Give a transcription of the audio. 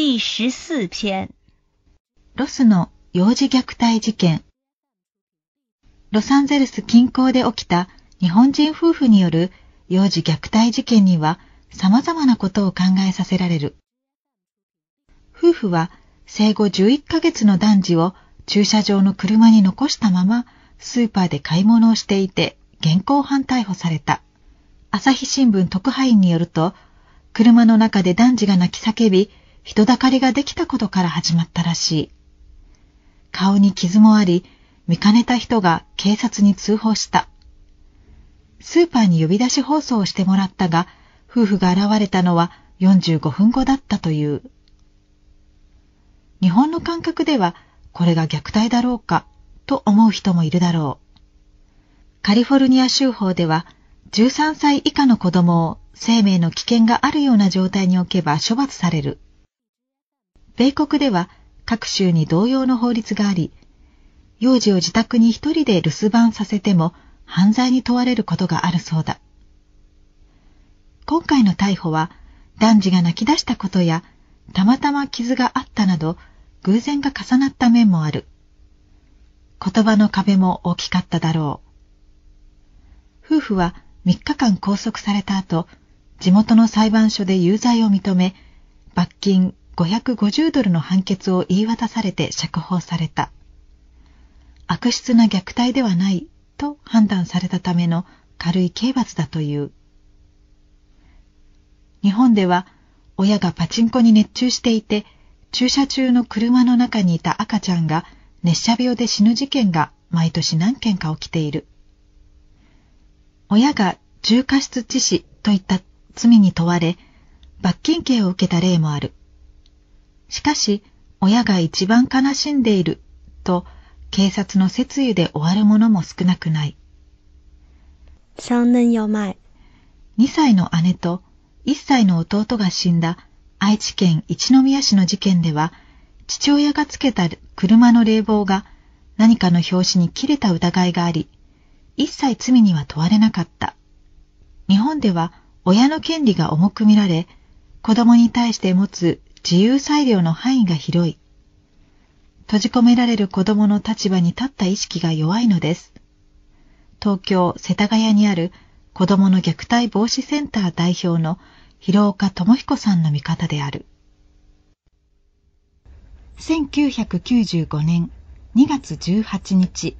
第十四篇。ロスの幼児虐待事件。ロサンゼルス近郊で起きた日本人夫婦による幼児虐待事件には様々なことを考えさせられる。夫婦は生後11ヶ月の男児を駐車場の車に残したままスーパーで買い物をしていて現行犯逮捕された。朝日新聞特派員によると、車の中で男児が泣き叫び、人だかりができたことから始まったらしい。顔に傷もあり、見かねた人が警察に通報した。スーパーに呼び出し放送をしてもらったが、夫婦が現れたのは45分後だったという。日本の感覚ではこれが虐待だろうかと思う人もいるだろう。カリフォルニア州法では13歳以下の子供を生命の危険があるような状態に置けば処罰される。米国では各州に同様の法律があり、幼児を自宅に一人で留守番させても犯罪に問われることがあるそうだ。今回の逮捕は男児が泣き出したことやたまたま傷があったなど偶然が重なった面もある。言葉の壁も大きかっただろう。夫婦は3日間拘束された後、地元の裁判所で有罪を認め、罰金550ドルの判決を言い渡されて釈放された。悪質な虐待ではないと判断されたための軽い刑罰だという。日本では親がパチンコに熱中していて駐車中の車の中にいた赤ちゃんが熱射病で死ぬ事件が毎年何件か起きている。親が重過失致死といった罪に問われ、罰金刑を受けた例もある。しかし、親が一番悲しんでいると警察の説諭で終わるものも少なくない。少年要前。2歳の姉と1歳の弟が死んだ愛知県一宮市の事件では、父親がつけた車の冷房が何かの拍子に切れた疑いがあり、一切罪には問われなかった。日本では親の権利が重く見られ、子供に対して持つ自由裁量の範囲が広い。閉じ込められる子供の立場に立った意識が弱いのです。東京世田谷にある子供の虐待防止センター代表の広岡智彦さんの見方である。1995年2月18日